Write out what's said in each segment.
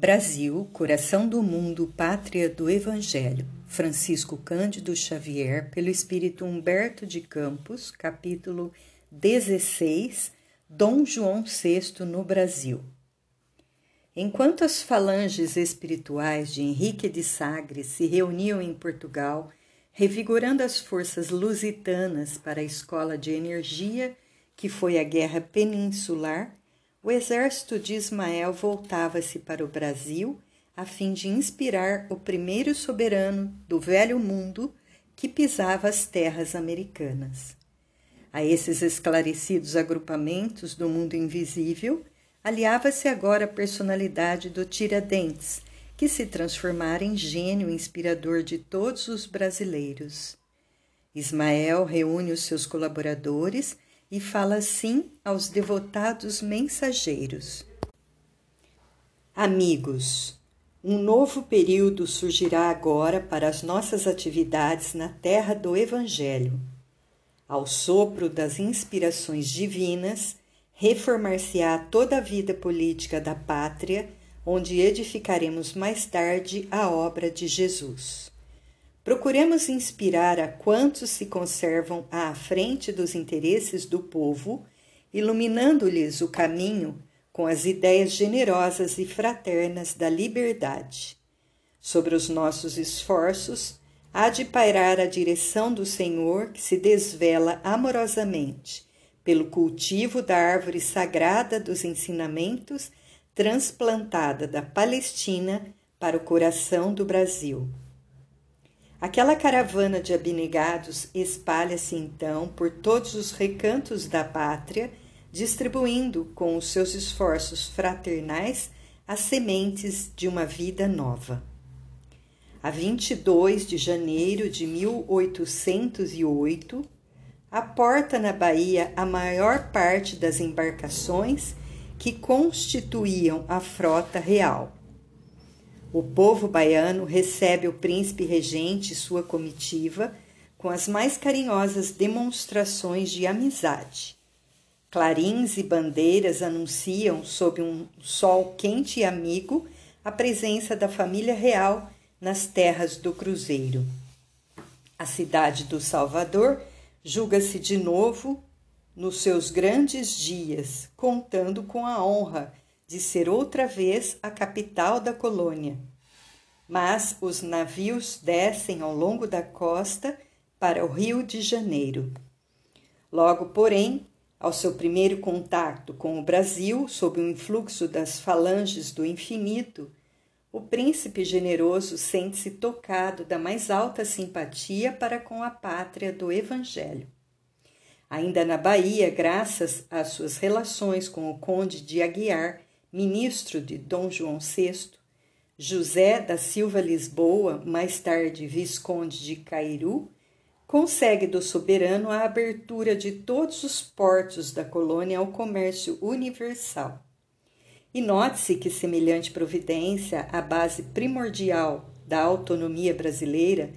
Brasil, coração do mundo, pátria do Evangelho. Francisco Cândido Xavier, pelo Espírito Humberto de Campos, capítulo 16, Dom João VI no Brasil. Enquanto as falanges espirituais de Henrique de Sagres se reuniam em Portugal, revigorando as forças lusitanas para a escola de energia que foi a Guerra Peninsular, o exército de Ismael voltava-se para o Brasil a fim de inspirar o primeiro soberano do velho mundo que pisava as terras americanas. A esses esclarecidos agrupamentos do mundo invisível, aliava-se agora a personalidade do Tiradentes, que se transformara em gênio inspirador de todos os brasileiros. Ismael reúne os seus colaboradores e fala assim aos devotados mensageiros: Amigos, um novo período surgirá agora para as nossas atividades na terra do Evangelho. Ao sopro das inspirações divinas, reformar-se-á toda a vida política da pátria, onde edificaremos mais tarde a obra de Jesus. Procuremos inspirar a quantos se conservam à frente dos interesses do povo, iluminando-lhes o caminho com as ideias generosas e fraternas da liberdade. Sobre os nossos esforços, há de pairar a direção do Senhor que se desvela amorosamente pelo cultivo da árvore sagrada dos ensinamentos transplantada da Palestina para o coração do Brasil. Aquela caravana de abnegados espalha-se então por todos os recantos da pátria, distribuindo com os seus esforços fraternais as sementes de uma vida nova. A 22 de janeiro de 1808, aporta na Bahia a maior parte das embarcações que constituíam a frota real. O povo baiano recebe o príncipe regente e sua comitiva com as mais carinhosas demonstrações de amizade. Clarins e bandeiras anunciam, sob um sol quente e amigo, a presença da família real nas terras do Cruzeiro. A cidade do Salvador julga-se de novo nos seus grandes dias, contando com a honra de ser outra vez a capital da colônia. Mas os navios descem ao longo da costa para o Rio de Janeiro. Logo, porém, ao seu primeiro contato com o Brasil, sob o influxo das falanges do infinito, o príncipe generoso sente-se tocado da mais alta simpatia para com a pátria do Evangelho. Ainda na Bahia, graças às suas relações com o conde de Aguiar, ministro de Dom João VI, José da Silva Lisboa, mais tarde visconde de Cairu, consegue do soberano a abertura de todos os portos da colônia ao comércio universal. E note-se que semelhante providência, a base primordial da autonomia brasileira,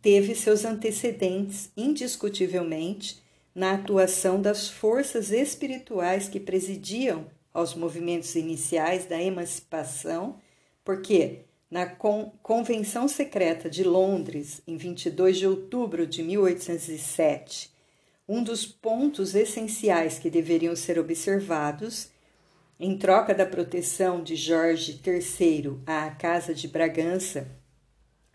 teve seus antecedentes, indiscutivelmente, na atuação das forças espirituais que presidiam aos movimentos iniciais da emancipação, porque na Con Convenção Secreta de Londres, em 22 de outubro de 1807, um dos pontos essenciais que deveriam ser observados, em troca da proteção de Jorge III à Casa de Bragança,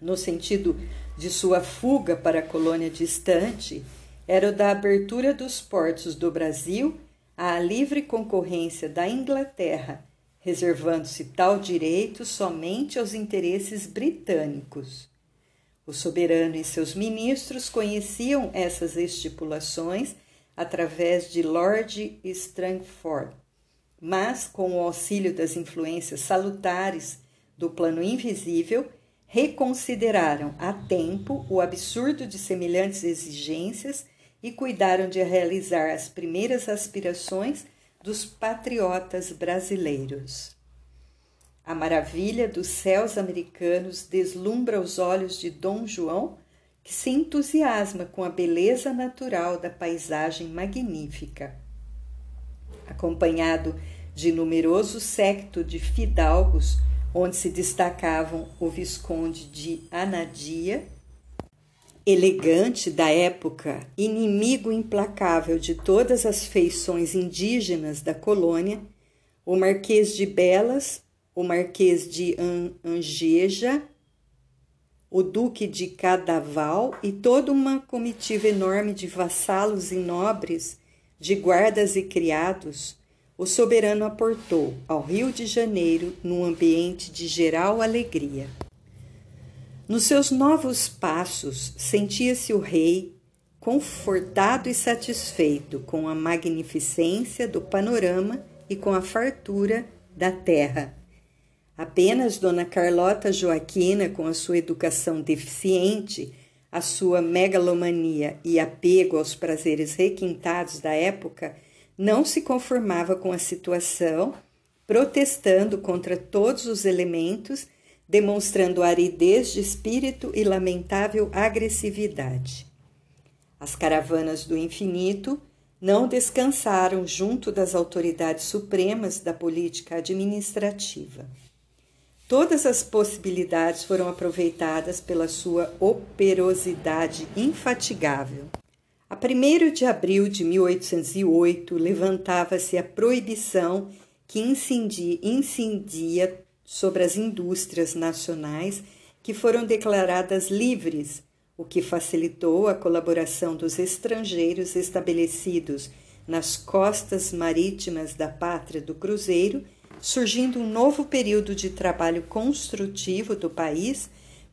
no sentido de sua fuga para a colônia distante, era o da abertura dos portos do Brasil à livre concorrência da Inglaterra, reservando-se tal direito somente aos interesses britânicos. O soberano e seus ministros conheciam essas estipulações através de Lord Strangford, mas, com o auxílio das influências salutares do plano invisível, reconsideraram a tempo o absurdo de semelhantes exigências e cuidaram de realizar as primeiras aspirações dos patriotas brasileiros. A maravilha dos céus americanos deslumbra os olhos de Dom João, que se entusiasma com a beleza natural da paisagem magnífica. Acompanhado de numeroso séquito de fidalgos, onde se destacavam o Visconde de Anadia, elegante da época, inimigo implacável de todas as feições indígenas da colônia, o Marquês de Belas, o Marquês de Angeja, o Duque de Cadaval e toda uma comitiva enorme de vassalos e nobres, de guardas e criados, o soberano aportou ao Rio de Janeiro num ambiente de geral alegria. Nos seus novos passos, sentia-se o rei confortado e satisfeito com a magnificência do panorama e com a fartura da terra. Apenas Dona Carlota Joaquina, com a sua educação deficiente, a sua megalomania e apego aos prazeres requintados da época, não se conformava com a situação, protestando contra todos os elementos demonstrando aridez de espírito e lamentável agressividade. As caravanas do infinito não descansaram junto das autoridades supremas da política administrativa. Todas as possibilidades foram aproveitadas pela sua operosidade infatigável. A 1 de abril de 1808 levantava-se a proibição que incendia, incendia sobre as indústrias nacionais que foram declaradas livres, o que facilitou a colaboração dos estrangeiros estabelecidos nas costas marítimas da pátria do Cruzeiro, surgindo um novo período de trabalho construtivo do país,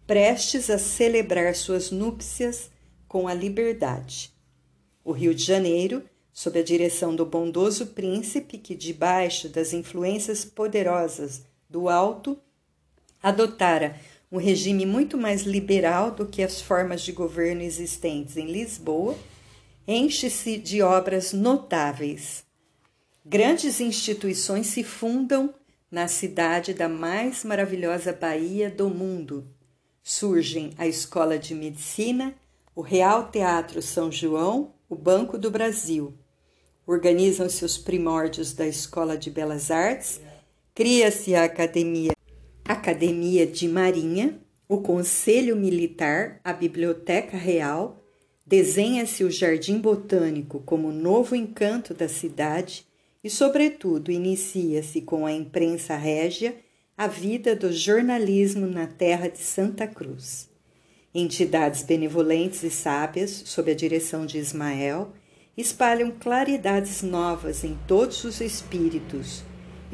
prestes a celebrar suas núpcias com a liberdade. O Rio de Janeiro, sob a direção do bondoso príncipe que, debaixo das influências poderosas do Alto adotara um regime muito mais liberal do que as formas de governo existentes em Lisboa, enche-se de obras notáveis. Grandes instituições se fundam na cidade da mais maravilhosa Bahia do mundo. Surgem a Escola de Medicina, o Real Teatro São João, o Banco do Brasil. Organizam-se os primórdios da Escola de Belas Artes Cria-se a Academia, Academia de Marinha, o Conselho Militar, a Biblioteca Real, desenha-se o Jardim Botânico como novo encanto da cidade e, sobretudo, inicia-se com a imprensa régia a vida do jornalismo na terra de Santa Cruz. Entidades benevolentes e sábias, sob a direção de Ismael, espalham claridades novas em todos os espíritos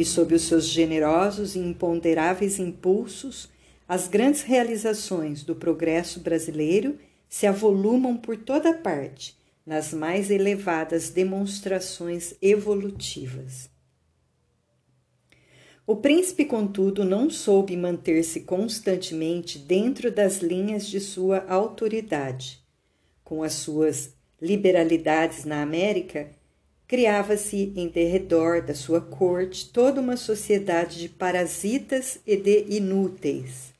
e sob os seus generosos e imponderáveis impulsos, as grandes realizações do progresso brasileiro se avolumam por toda parte nas mais elevadas demonstrações evolutivas. O príncipe, contudo, não soube manter-se constantemente dentro das linhas de sua autoridade. Com as suas liberalidades na América, criava-se em derredor da sua corte toda uma sociedade de parasitas e de inúteis.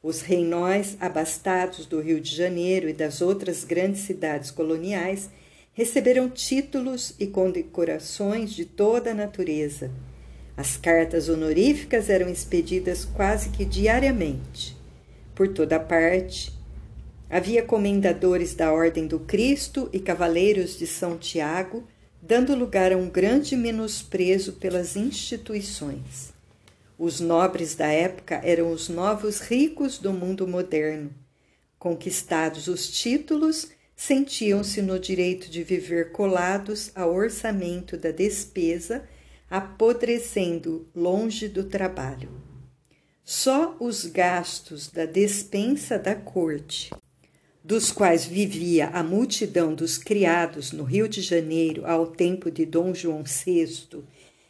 Os reinóis abastados do Rio de Janeiro e das outras grandes cidades coloniais receberam títulos e condecorações de toda a natureza. As cartas honoríficas eram expedidas quase que diariamente. Por toda parte, havia comendadores da Ordem do Cristo e cavaleiros de São Tiago dando lugar a um grande menosprezo pelas instituições. Os nobres da época eram os novos ricos do mundo moderno. Conquistados os títulos, sentiam-se no direito de viver colados ao orçamento da despesa, apodrecendo longe do trabalho. Só os gastos da despensa da corte dos quais vivia a multidão dos criados no Rio de Janeiro ao tempo de Dom João VI,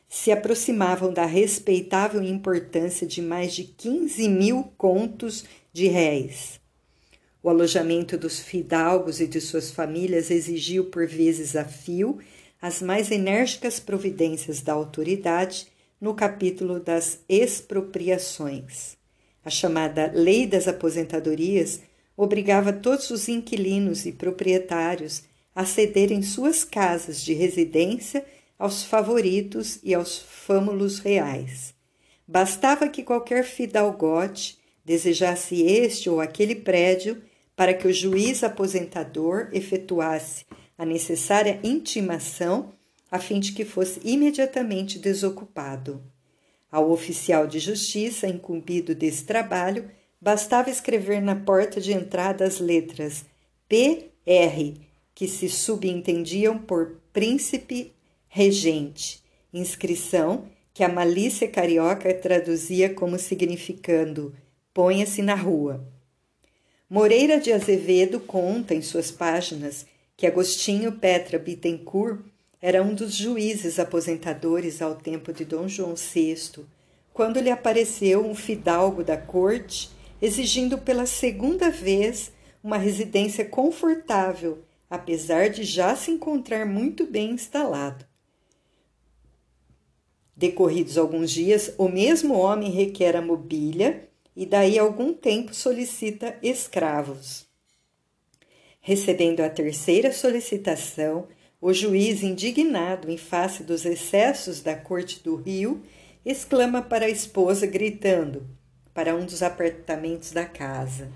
se aproximavam da respeitável importância de mais de 15 mil contos de réis. O alojamento dos fidalgos e de suas famílias exigiu por vezes a fio as mais enérgicas providências da autoridade no capítulo das expropriações. A chamada Lei das Aposentadorias obrigava todos os inquilinos e proprietários a cederem suas casas de residência aos favoritos e aos fâmulos reais. Bastava que qualquer fidalgote desejasse este ou aquele prédio para que o juiz aposentador efetuasse a necessária intimação a fim de que fosse imediatamente desocupado. Ao oficial de justiça incumbido desse trabalho, bastava escrever na porta de entrada as letras P.R., que se subentendiam por príncipe regente, inscrição que a malícia carioca traduzia como significando ponha-se na rua. Moreira de Azevedo conta em suas páginas que Agostinho Petra Bittencourt era um dos juízes aposentadores ao tempo de Dom João VI, quando lhe apareceu um fidalgo da corte exigindo pela segunda vez uma residência confortável, apesar de já se encontrar muito bem instalado. Decorridos alguns dias, o mesmo homem requer a mobília e daí algum tempo solicita escravos. Recebendo a terceira solicitação, o juiz, indignado em face dos excessos da corte do Rio, exclama para a esposa, gritando para um dos apartamentos da casa: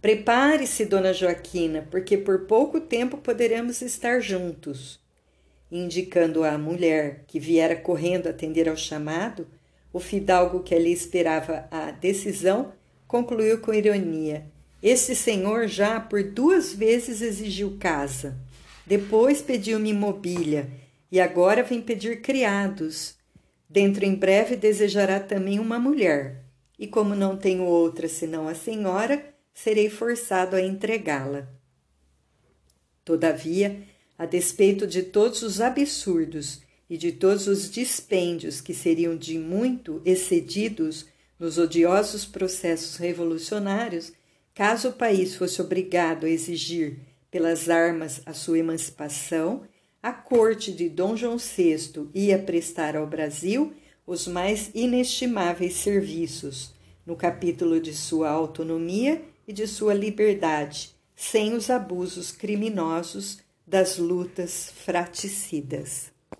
Prepare-se, dona Joaquina, porque por pouco tempo poderemos estar juntos. Indicando à mulher que viera correndo atender ao chamado, o fidalgo que ali esperava a decisão concluiu com ironia: Este senhor já por duas vezes exigiu casa, depois pediu-me mobília e agora vem pedir criados. Dentro em breve desejará também uma mulher, e como não tenho outra senão a senhora, serei forçado a entregá-la. Todavia, a despeito de todos os absurdos e de todos os dispêndios que seriam de muito excedidos nos odiosos processos revolucionários, caso o país fosse obrigado a exigir pelas armas a sua emancipação, a corte de Dom João VI ia prestar ao Brasil os mais inestimáveis serviços, no capítulo de sua autonomia e de sua liberdade, sem os abusos criminosos das lutas fraticidas.